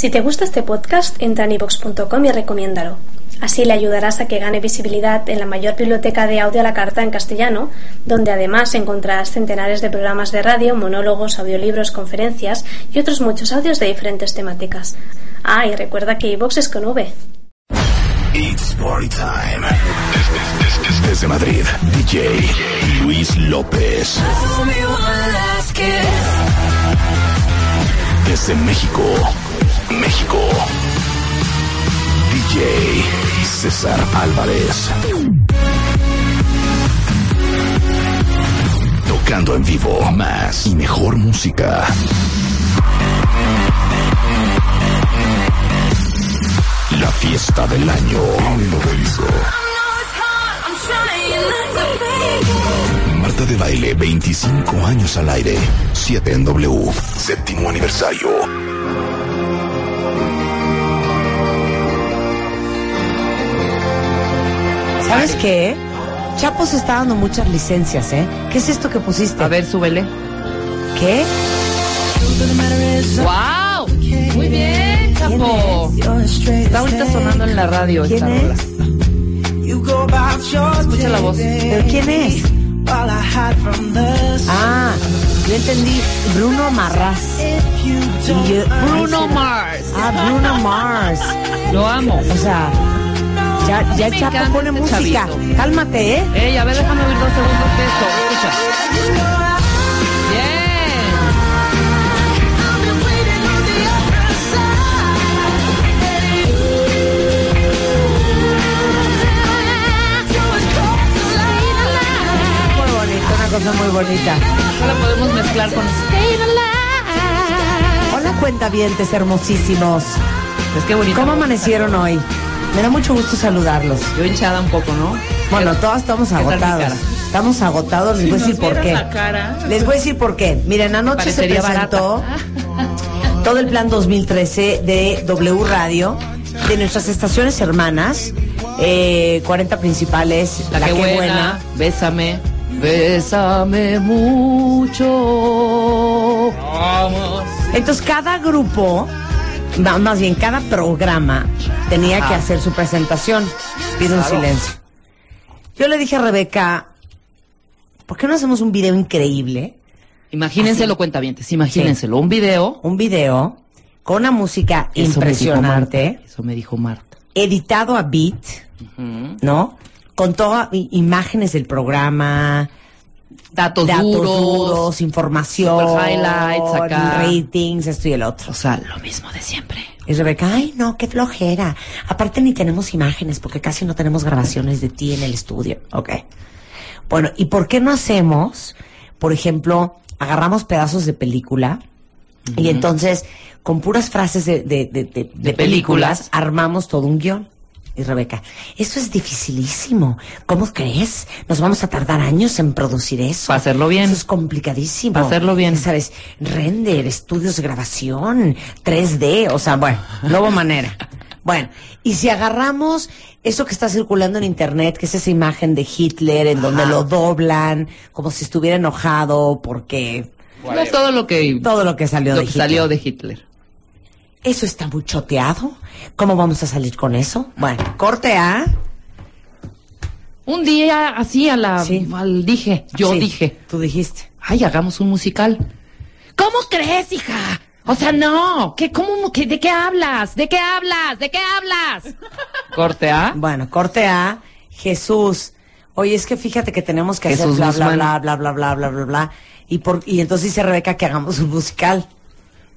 Si te gusta este podcast, entra en ivox.com y recomiéndalo. Así le ayudarás a que gane visibilidad en la mayor biblioteca de audio a la carta en castellano, donde además encontrarás centenares de programas de radio, monólogos, audiolibros, conferencias y otros muchos audios de diferentes temáticas. Ah, y recuerda que iVox es con V. It's party time. Desde Madrid, DJ Luis López. Desde México, México. DJ César Álvarez. Tocando en vivo más y mejor música. La fiesta del año. Marta de Baile, 25 años al aire. 7 en W. Séptimo aniversario. ¿Sabes qué? Chapo se está dando muchas licencias, ¿eh? ¿Qué es esto que pusiste? A ver, súbele. ¿Qué? ¡Wow! Muy bien, Chapo. Está ahorita sonando en la radio ¿Quién esta es? rola. Escucha la voz. ¿Pero quién es? Ah, yo entendí. Bruno Marras. Yo- Bruno Mars. Ah, Bruno Mars. Lo amo. O sea, ya, ya el Chapo pone este música. chavito. Cálmate, ¿eh? Ey, a ver, déjame oír dos segundos de esto. Escucha. Bien. Muy bonito, una cosa muy bonita. Ahora podemos mezclar con... Hola, cuentavientes hermosísimos. Es que bonito. ¿Cómo amanecieron hoy? Me da mucho gusto saludarlos. Yo hinchada un poco, ¿no? Bueno, todos estamos agotados. Estamos agotados, les Si voy a decir por qué. la cara. Les voy a decir por qué. Miren, anoche se presentó todo el plan 2013 de W Radio, de nuestras estaciones hermanas, eh, 40 principales, La, que, buena, Bésame. Bésame mucho. Vamos. Entonces cada grupo, más bien cada programa, tenía Ajá. que hacer su presentación. Pido un silencio. Yo le dije a Rebeca, ¿por qué no hacemos un video increíble? Imagínenselo, cuentavientes, imagínenselo. Un video. Un video con una música Eso me dijo impresionante, Marta, Eso me dijo Marta. editado a beat, ¿no? Con todas imágenes del programa, Datos, datos duros. duros, información, highlights acá. ratings, esto y el otro. O sea, lo mismo de siempre. Y Rebeca, ay, no, qué flojera. Aparte ni tenemos imágenes porque casi no tenemos grabaciones de ti en el estudio. Ok. Bueno, ¿y por qué no hacemos, por ejemplo, agarramos pedazos de película y entonces con puras frases de, de, de- de- de De películas películas. armamos todo un guion? Y Rebeca, eso es dificilísimo. ¿Cómo crees? Nos vamos a tardar años en producir eso. Pa' hacerlo bien. Eso es complicadísimo. Pa' hacerlo bien. ¿Sabes? Render, estudios de grabación, 3D, o sea, bueno, no hubo manera. Bueno, y si agarramos eso que está circulando en internet, que es esa imagen de Hitler en donde lo doblan, como si estuviera enojado porque No todo lo que, todo lo que salió lo de que Hitler. salió de Hitler. Eso está muy choteado. ¿Cómo vamos a salir con eso? Bueno, corte A. Un día así a la, Sí. al dije, yo Sí, dije, Tú dijiste. ay, hagamos un musical. ¿Cómo crees, hija? O sea, no, ¿qué, cómo, qué, ¿de qué hablas? ¿De qué hablas? ¿De qué hablas? Corte A. Bueno, corte A. Jesús. Oye, es que fíjate que tenemos que Jesús hacer bla, bla, bla, bla, bla, bla, bla, bla. Y, por, y entonces dice Rebeca que hagamos un musical.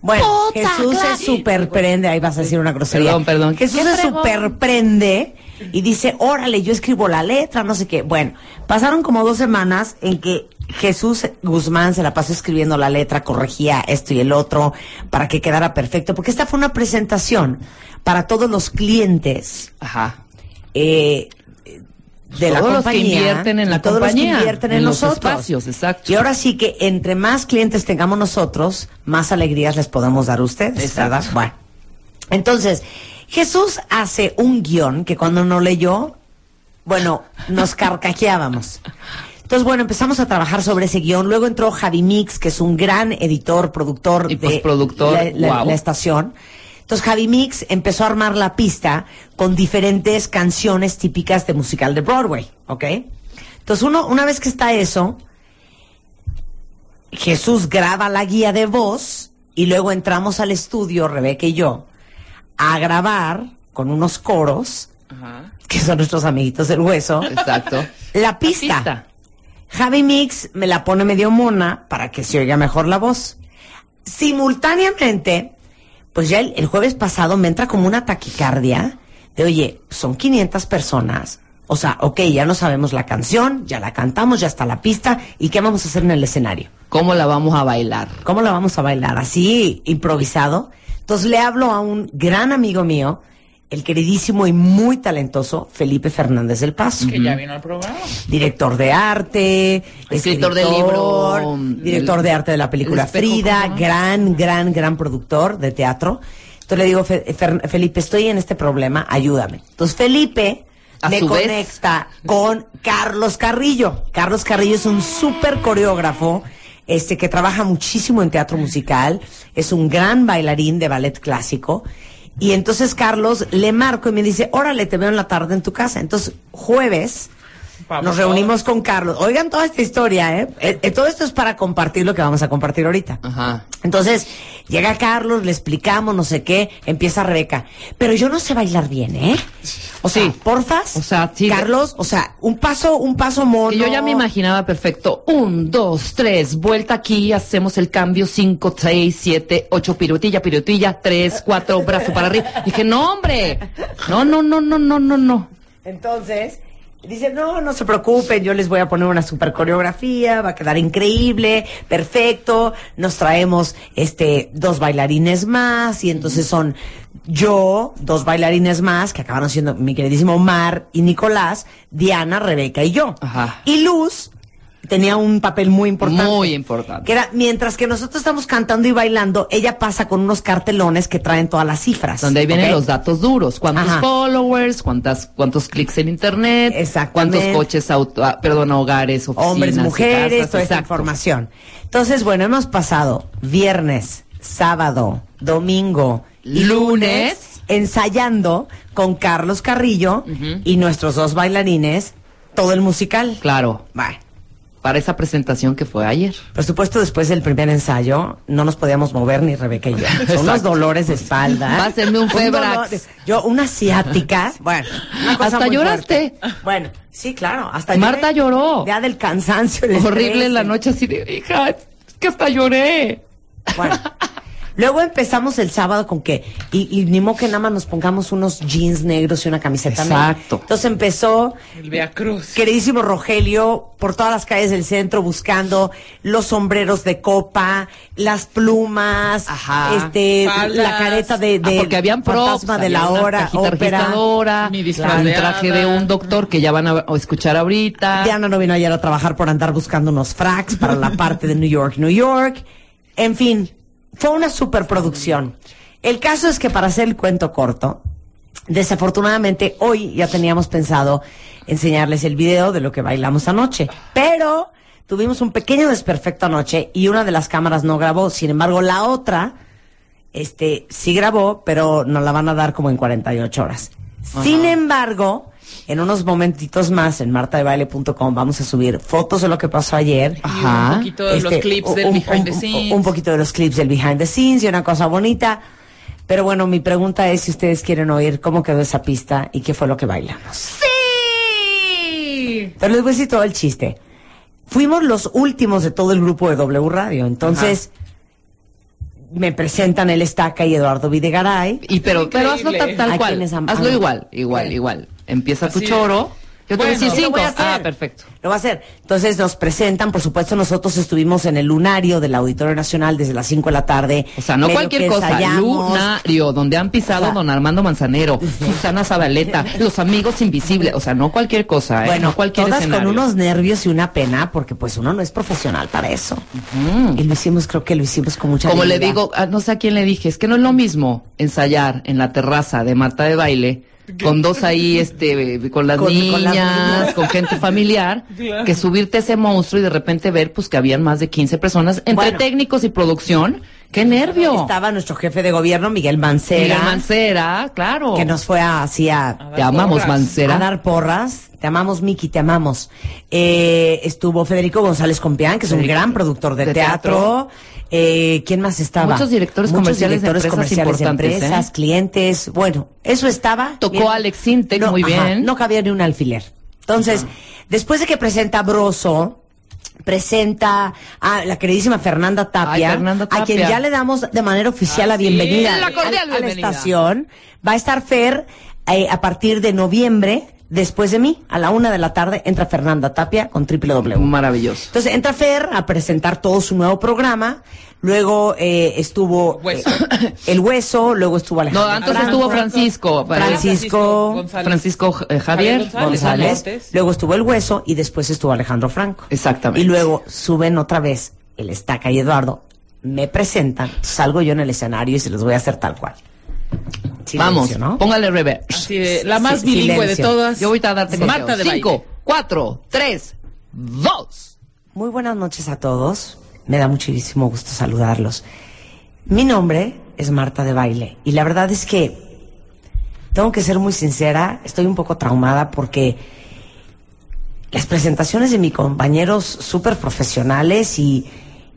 Bueno, Puta, Jesús claro. se superprende, ahí vas a decir una grosería. Perdón, perdón. Jesús ¿Qué se superprende y dice, órale, yo escribo la letra, no sé qué. Bueno, pasaron como dos semanas en que Jesús Guzmán se la pasó escribiendo la letra, corregía esto y el otro para que quedara perfecto, porque esta fue una presentación para todos los clientes Ajá. eh, de la Todos los que compañía invierten en la todos los compañía, que invierten en, en los nosotros. espacios, exacto. Y ahora sí que entre más clientes tengamos nosotros, más alegrías les podemos dar a ustedes, Exacto. ¿verdad? Bueno. Entonces, Jesús hace un guion que cuando no leyó, bueno, nos carcajeábamos. Entonces, bueno, empezamos a trabajar sobre ese guion. Luego entró Javi Mix, que es un gran editor, productor Y de la estación. Entonces Javi Mix empezó a armar la pista con diferentes canciones típicas de musical de Broadway, ¿ok? Entonces uno, una vez que está eso, Jesús graba la guía de voz y luego entramos al estudio, Rebeca y yo, a grabar con unos coros, Ajá. que son nuestros amiguitos del hueso, Exacto. la pista. pista. Javi Mix me la pone medio mona para que se oiga mejor la voz. Simultáneamente, pues ya el, el jueves pasado me entra como una taquicardia de, oye, son 500 personas. O sea, ok, ya no sabemos la canción, ya la cantamos, ya está la pista, ¿y qué vamos a hacer en el escenario? ¿Cómo la vamos a bailar? ¿Cómo la vamos a bailar? Así, improvisado. Entonces le hablo a un gran amigo mío, el queridísimo y muy talentoso Felipe Fernández del Paso Que ya vino al programa. director de arte, Escritor escritor, libro, director el- de arte de la película Frida, ¿cómo? gran, gran, gran productor de teatro. Entonces le digo, "Fe- Fer- Felipe, estoy en este problema, ayúdame. Entonces Felipe A me vez. conecta con Carlos Carrillo. Carlos Carrillo es un súper coreógrafo. Este que trabaja muchísimo en teatro musical, es un gran bailarín de ballet clásico. Y entonces Carlos le marco y me dice, órale, te veo en la tarde en tu casa. Entonces, jueves, Vamos nos reunimos con Carlos. Oigan toda esta historia, ¿eh? Eh, eh, Todo esto es para compartir lo que vamos a compartir ahorita. Ajá. Entonces, llega Carlos, le explicamos, no sé qué, empieza Rebeca. Pero yo no sé bailar bien, ¿eh? O sea, Sí. porfas. O sea, sí. Carlos, o sea, un paso, un paso mono. Que yo ya me imaginaba perfecto. Un, dos, tres, vuelta aquí, hacemos el cambio, cinco, seis, siete, ocho, pirutilla, pirutilla, tres, cuatro, brazo para arriba. Dije, no, hombre. No, no, no, no, no, no, no. Entonces, dice, no, no se preocupen, yo les voy a poner una super coreografía, va a quedar increíble, perfecto, nos traemos este dos bailarines más, y entonces son yo, dos bailarines más, que acabaron siendo mi queridísimo Omar y Nicolás, Diana, Rebeca y yo. Ajá. Y Luz tenía un papel muy importante. Muy importante. Que era, mientras que nosotros estamos cantando y bailando, ella pasa con unos cartelones que traen todas las cifras. Donde ahí vienen los datos duros. ¿Cuántos Ajá. followers? ¿Cuántas, ¿Cuántos clics en internet? Exactamente. ¿Cuántos coches, auto, ah, perdón, hogares, oficinas? hombres, mujeres, casas? toda Exacto. información. Entonces, bueno, hemos pasado viernes, sábado, domingo, y Lunes. ensayando con Carlos Carrillo y nuestros dos bailarines todo el musical. Claro. Bye. Para esa presentación que fue ayer. Por supuesto, después del primer ensayo, no nos podíamos mover ni Rebeca y yo. Son unos dolores de espalda. Va a hacerme un febrax. de- Yo, una ciática. Bueno, una cosa Hasta muy lloraste. fuerte. Bueno, sí, claro. Hasta Marta lloré. lloró. Ya del cansancio. Horrible en la noche así de, hija, es que hasta lloré. Bueno. Luego empezamos el sábado con que, y, y ni modo que nada más nos pongamos unos jeans negros y una camiseta negra. Exacto. Entonces empezó, El Via Cruz. queridísimo Rogelio, por todas las calles del centro buscando los sombreros de copa, las plumas, Ajá. este, la careta de, Ah, de porque habían props, fantasma de había la hora, ópera. Mi traje de un doctor que ya van a, a escuchar ahorita. Diana no vino ayer a trabajar por andar buscando unos fracks para la parte de New York, New York. En fin, fue una superproducción. El caso es que para hacer el cuento corto, desafortunadamente hoy ya teníamos pensado enseñarles el video de lo que bailamos anoche, pero tuvimos un pequeño desperfecto anoche y una de las cámaras no grabó, sin embargo la otra este sí grabó, pero nos la van a dar como en 48 horas. Sin embargo, en unos momentitos más en martadebaile.com vamos a subir fotos de lo que pasó ayer. Y un poquito de los Este, clips del un- behind un- the scenes. Un poquito de los clips del behind the scenes y una cosa bonita. Pero bueno, mi pregunta es si ustedes quieren oír cómo quedó esa pista y qué fue lo que bailamos. ¡Sí! Pero les voy a decir todo el chiste. Fuimos los últimos de todo el grupo de W Radio. Entonces, me presentan el Estaca y Eduardo Videgaray. Y pero, pero hazlo tal, tal ¿A cual. Hazlo igual, igual, igual. Empieza tu Así choro. Yo te voy a Bueno, decir cinco. voy a hacer. Ah, perfecto. Lo va a hacer. Entonces nos presentan, por supuesto, nosotros estuvimos en el lunario del Auditorio Nacional desde las 5 de la tarde. O sea, no cualquier cosa. ensayamos. Lunario, donde han pisado O sea, don Armando Manzanero, Susana Zabaleta, los amigos invisibles. O sea, no cualquier cosa, ¿eh? Bueno, no cualquier todas escenario. con unos nervios y una pena, porque pues uno no es profesional para eso. Y lo hicimos, creo que lo hicimos con mucha Como le digo, ah, no sé a quién le dije, es que no es lo mismo ensayar en la terraza de Marta de baile con dos ahí, este, con las, Con- con niñas, las niñas. con gente familiar, Claro. que subirte a ese monstruo y de repente ver, pues, que habían más de 15 personas, entre Bueno. técnicos y producción, ¡Qué nervio! Estaba nuestro jefe de gobierno, Miguel Mancera. Miguel Mancera, claro. Que nos fue así a, Te amamos, porras. Mancera. a dar porras. Te amamos, Miki, te amamos. Eh, estuvo Federico González Compián, que es un gran productor de, de teatro. Eh, ¿Quién más estaba? Muchos directores comerciales de empresas comerciales de importantes, empresas, ¿eh? clientes. Bueno, eso estaba. Tocó Bien. Alex Sintek No, muy ajá, bien. no cabía ni un alfiler. Entonces, después de que presenta Broso, presenta a la queridísima Fernanda Tapia, Ay, Fernanda a quien ya le damos de manera oficial la Ah, sí. bienvenida La cordial a- a la estación. Va a estar Fer eh, a partir de noviembre, después de mí, a la una de la tarde, entra Fernanda Tapia con www. Maravilloso. Entonces entra Fer a presentar todo su nuevo programa. Luego eh, estuvo Hueso. eh, El Hueso, luego estuvo No, Alejandro antes Franco, estuvo Francisco. Francisco González. Francisco eh, Javier González. González, luego estuvo El Hueso y después estuvo Alejandro Franco. Exactamente. Y luego suben otra vez el Estaca y Eduardo, me presentan, salgo yo en el escenario y se los voy a hacer tal cual. Silencio, Vamos, ¿no? póngale reverb. Así de, la más Sí, bilingüe de todas. Yo voy a darte Marta de Cinco, baile. cuatro, tres, dos. Muy buenas noches a todos. Me da muchísimo gusto saludarlos. Mi nombre es Marta de Baile y la verdad es que tengo que ser muy sincera, estoy un poco traumada porque las presentaciones de mis compañeros súper profesionales y,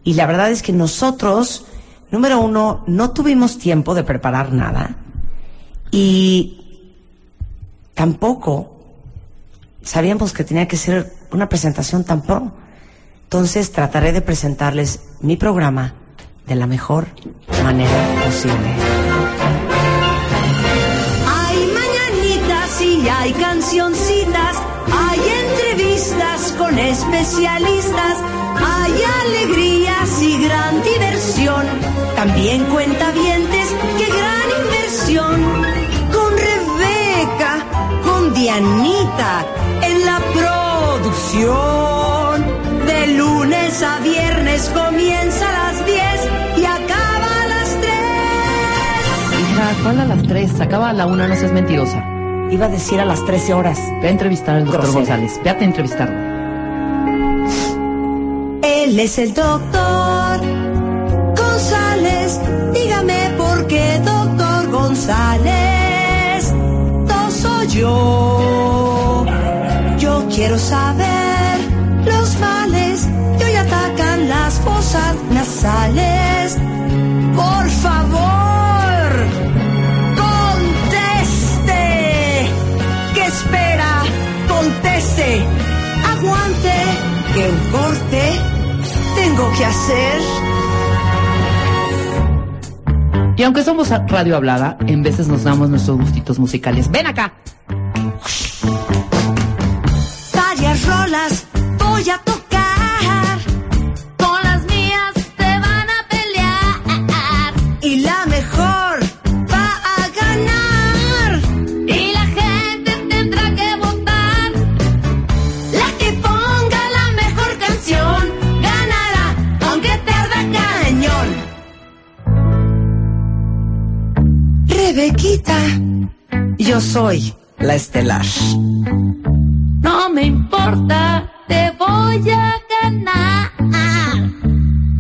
y la verdad es que nosotros, número uno, no tuvimos tiempo de preparar nada y tampoco sabíamos que tenía que ser una presentación tan pro. Entonces trataré de presentarles mi programa de la mejor manera posible. Hay mañanitas y hay cancioncitas, hay entrevistas con especialistas, hay alegrías y gran diversión. También cuentavientes, qué gran inversión. Dianita, en la producción. De lunes a viernes comienza a las 10 y acaba a las 3. Hija, ¿cuál a las tres? Acaba a la una, no seas mentirosa. Iba a decir a las 13 horas. Ve a entrevistar al doctor Grosera. González. Ve a entrevistarlo. Él es el doctor quiero saber los males que hoy atacan las fosas nasales. Por favor, conteste. ¿Qué espera? Conteste. Aguante. Que un corte tengo que hacer. Y aunque somos radio hablada, en veces nos damos nuestros gustitos musicales. Ven acá. Voy a tocar. Con las mías te van a pelear Y la mejor va a ganar. y la gente tendrá que votar. La que ponga la mejor canción ganará, aunque tarda cañón. Rebequita, yo soy la estelar. No me importa, voy a ganar.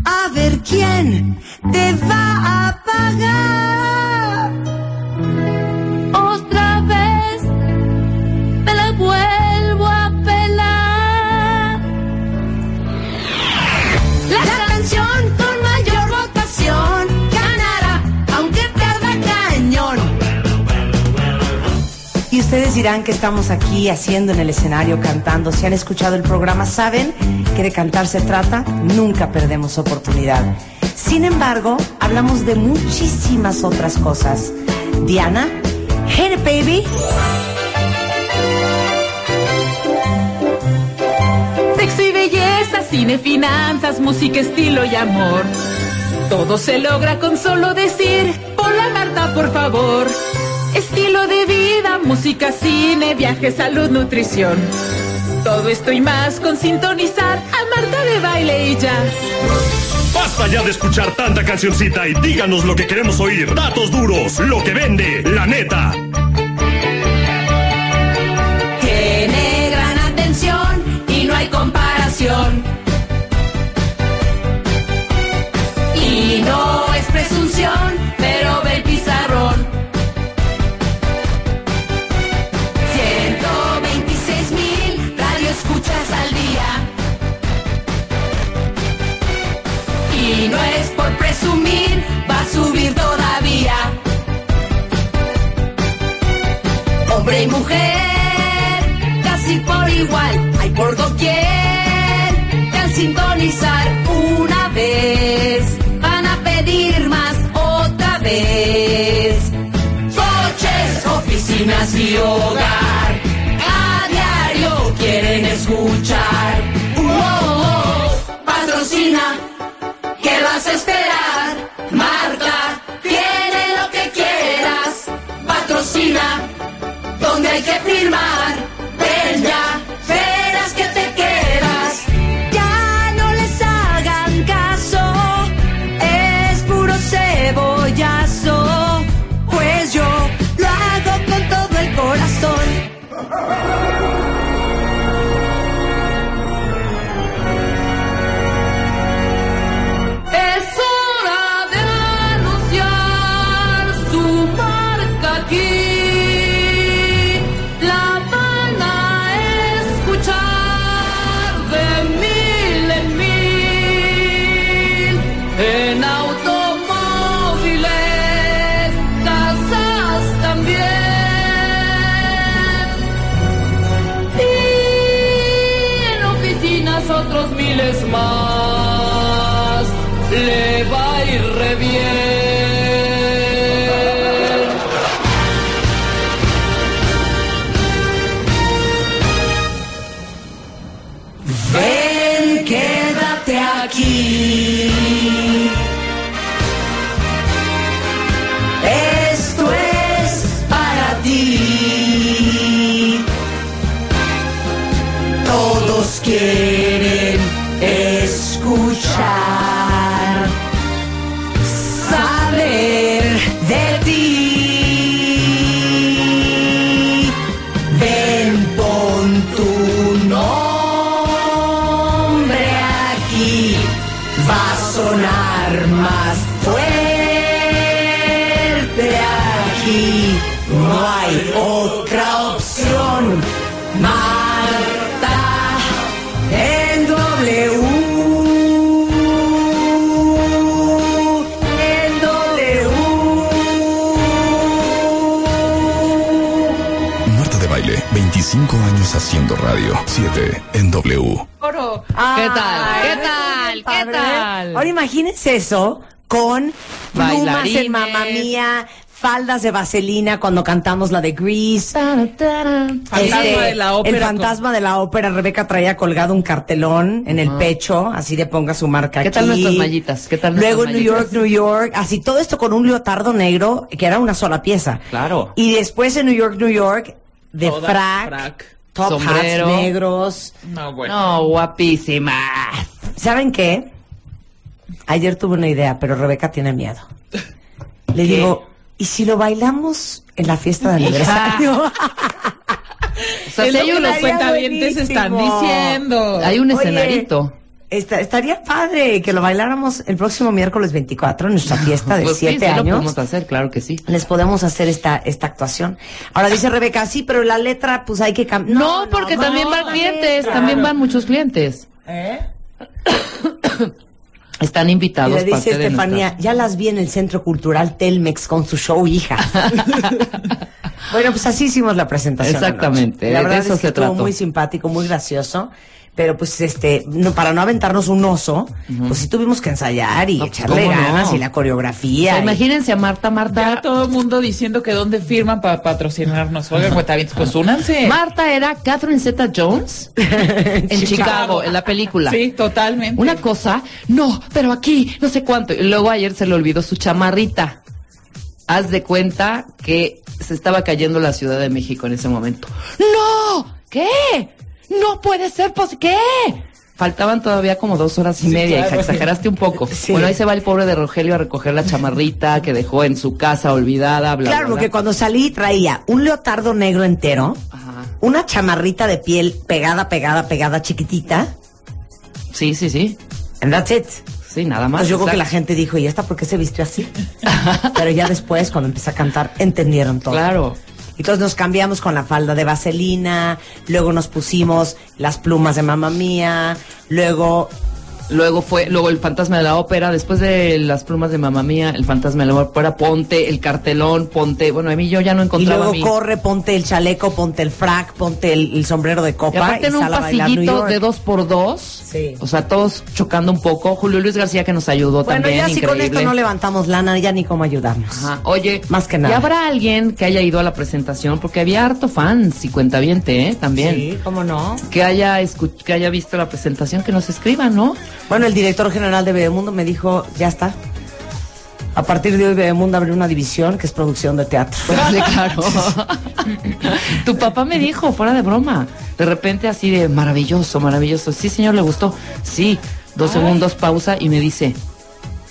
A ver quién te va a dirán que estamos aquí haciendo en el escenario cantando. Si han escuchado el programa, saben que de cantar se trata, nunca perdemos oportunidad. Sin embargo, hablamos de muchísimas otras cosas. Diana, hit it, baby. Sexo y belleza, cine, finanzas, música, estilo y amor. Todo se logra con solo decir, hola Marta, por favor. Estilo de vida, música, cine, viaje, salud, nutrición. Todo esto y más con sintonizar a Marta de baile y ya. Basta ya de escuchar tanta cancioncita y díganos lo que queremos oír. Datos duros, lo que vende, la neta. Tiene gran atención y no hay comparación. Y no hombre y mujer, casi por igual, hay por doquier, que al sintonizar una vez, van a pedir más otra vez. Coches, oficinas y hogar, a diario quieren escuchar. Wow, patrocina, ¿qué vas a hay que firmar. Ven aquí. No hay otra opción, Marta, en W. En W. Marta de Baile, 25 años haciendo radio. 7 en W. Oro. ¿Qué tal? ¿Qué tal? ¿Qué tal? Ahora imagínense eso con plumas en. Mamma Mía, faldas de vaselina cuando cantamos la de Grease. Fantasma Este, de la ópera El fantasma de la ópera. Rebeca traía colgado un cartelón en el pecho, así de ponga su marca ¿Qué aquí. tal nuestras mallitas? ¿Qué tal Luego New York? New York. Así todo esto con un leotardo negro, que era una sola pieza. Claro. Y después en New York, New York, de Toda frac, frac. top Sombrero. hats negros. No, bueno. No, guapísimas. ¿Saben qué? Ayer tuve una idea, pero Rebeca tiene miedo. Le digo, ¿y si lo bailamos en la fiesta de aniversario? O sea, si lo hay que un, los estaría cuentavientes están diciendo. hay un Oye, escenarito. esta- estaría padre que lo bailáramos el próximo miércoles 24 en nuestra fiesta de Pues sí, siete sí lo años. podemos hacer, claro que sí. Les podemos hacer esta, esta actuación. Ahora dice Rebeca, sí, pero la letra, pues hay que cambiar. No, porque también van clientes, también van muchos clientes. Están Y invitados. le dice parte de Estefanía, nuestra- ya las vi en el Centro Cultural Telmex con su show hija. bueno, pues así hicimos la presentación. Exactamente. La de verdad eso es que se estuvo trató. muy simpático, muy gracioso. Pero pues este, no, para no aventarnos un oso, pues sí tuvimos que ensayar y No, pues, echarle ganas y la O coreografía. sea, y- imagínense a Marta, Ya Marta. todo el mundo diciendo que dónde firman para patrocinarnos. Oigan, pues únanse. Marta era Catherine Zeta Jones en Chicago, en la película. Sí, totalmente. Una cosa, no, pero aquí, no sé cuánto. Y luego ayer se le olvidó su chamarrita. Haz de cuenta que se estaba cayendo la Ciudad de México en ese momento. ¡No! ¿Qué? No puede ser posible. ¿Qué? Faltaban todavía como dos horas y Sí, media, claro. hija, exageraste un poco. Sí. Bueno, ahí se va el pobre de Rogelio a recoger la chamarrita que dejó en su casa olvidada, bla, Claro, bla, porque bla. cuando salí traía un leotardo negro entero, Ajá. una chamarrita de piel pegada, pegada, pegada, chiquitita, Sí, sí, sí. and that's it. Sí, nada más. Pues yo creo que la gente dijo, ¿y esta por qué se vistió así? Pero ya después, cuando empecé a cantar, entendieron todo. Claro. Entonces nos cambiamos con la falda de vaselina, luego nos pusimos las plumas de mamá mía, luego Luego fue, luego el fantasma de la ópera, después de las plumas de mamá mía, el fantasma de la ópera, ponte el cartelón, ponte, bueno, a mí yo ya no Y encontraba luego mi- corre, ponte el chaleco, ponte el frac, ponte el, el sombrero de Y copa aparte en un pasillito de dos por dos, Sí. o sea, todos chocando un poco. Julio Luis García que nos ayudó Bueno, también, ya si con increíble. esto no levantamos lana, ya ni cómo ayudarnos. Ajá. Oye, Más que nada. ¿y habrá alguien que haya ido a la presentación? Porque había harto fans y cuentaviente, ¿eh? También. Sí, cómo no. Que haya que haya visto la presentación, que nos escriba, ¿no? Bueno, el director general de Bebemundo me dijo, ya está. A partir de hoy Bebemundo abre una división que es producción de teatro. Pues claro. tu papá me dijo, fuera de broma, de repente así de maravilloso, maravilloso. Sí, señor, le gustó. Sí, dos segundos pausa y me dice,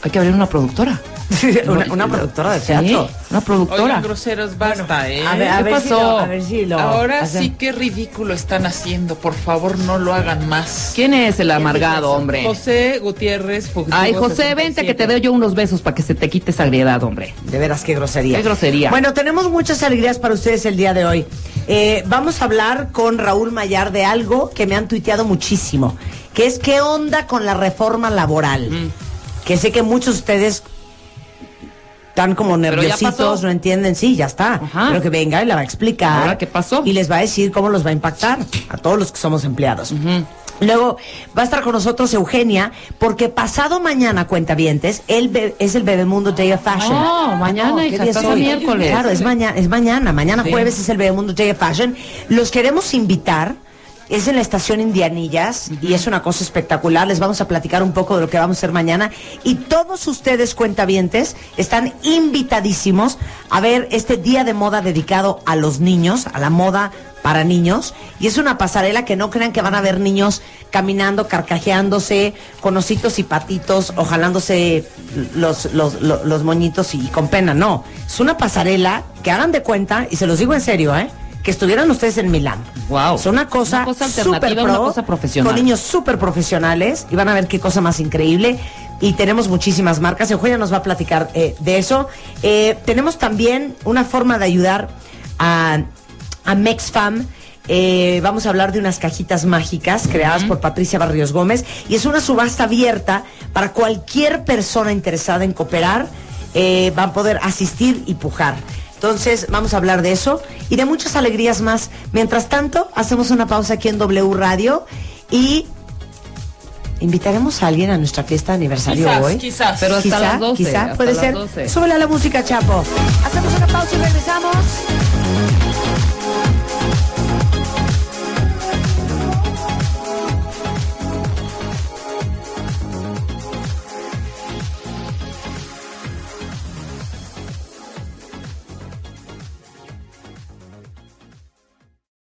hay que abrir una productora. una, una productora de Sí, teatro. una productora. Oigan, groseros, basta, ¿eh? A ver, a ¿Qué ver si pasó? lo- a ver si lo Ahora hacen. sí que ridículo están haciendo. Por favor, no lo hagan más. ¿Quién es el amargado, hombre? José Gutiérrez Fugitivo Ay, José, vente que te doy yo unos besos para que se te quite esa griedad, hombre. De veras, qué grosería. Qué grosería. Bueno, tenemos muchas alegrías para ustedes el día de hoy. Eh, vamos a hablar con Raúl Mayar de algo que me han tuiteado muchísimo, que es qué onda con la reforma laboral. Mm. Que sé que muchos de ustedes están como nerviositos, no entienden, sí, ya está. Ajá. Pero que venga y la va a explicar. Ahora, ¿qué pasó? Y les va a decir cómo los va a impactar a todos los que somos empleados. Luego va a estar con nosotros Eugenia, porque pasado mañana, cuentavientes, él es el Bebemundo Day of Fashion. No, mañana, ¿qué hija, día estás es hoy? miércoles. Claro, es mañana, es mañana. Mañana Sí. jueves es el Bebemundo Day of Fashion. Los queremos invitar. Es en la estación Indianillas y es una cosa espectacular. Les vamos a platicar un poco de lo que vamos a hacer mañana. Y todos ustedes, cuentavientes, están invitadísimos a ver este día de moda dedicado a los niños, a la moda para niños. Y es una pasarela que no crean que van a ver niños caminando, carcajeándose, con ositos y patitos, o jalándose los, los, los, los moñitos y con pena. No, es una pasarela que hagan de cuenta, y se los digo en serio, ¿eh? Que estuvieran ustedes en Milán. Guau. Es una cosa, Una cosa una cosa profesional. Con niños súper profesionales y van a ver qué cosa más increíble. Y tenemos muchísimas marcas. Eugenia nos va a platicar eh, de eso. Eh, tenemos también una forma de ayudar a, a MexFam. Eh, vamos a hablar de unas cajitas mágicas creadas por Patricia Barrios Gómez y es una subasta abierta para cualquier persona interesada en cooperar. eh, van a poder asistir y pujar. Entonces, vamos a hablar de eso y de muchas alegrías más. Mientras tanto, hacemos una pausa aquí en W Radio y invitaremos a alguien a nuestra fiesta de aniversario Quizás, hoy. quizás. Pero hasta Quizá, las 12. quizá, hasta puede las ser. 12. Súbele a la música, Chapo. Hacemos una pausa y regresamos.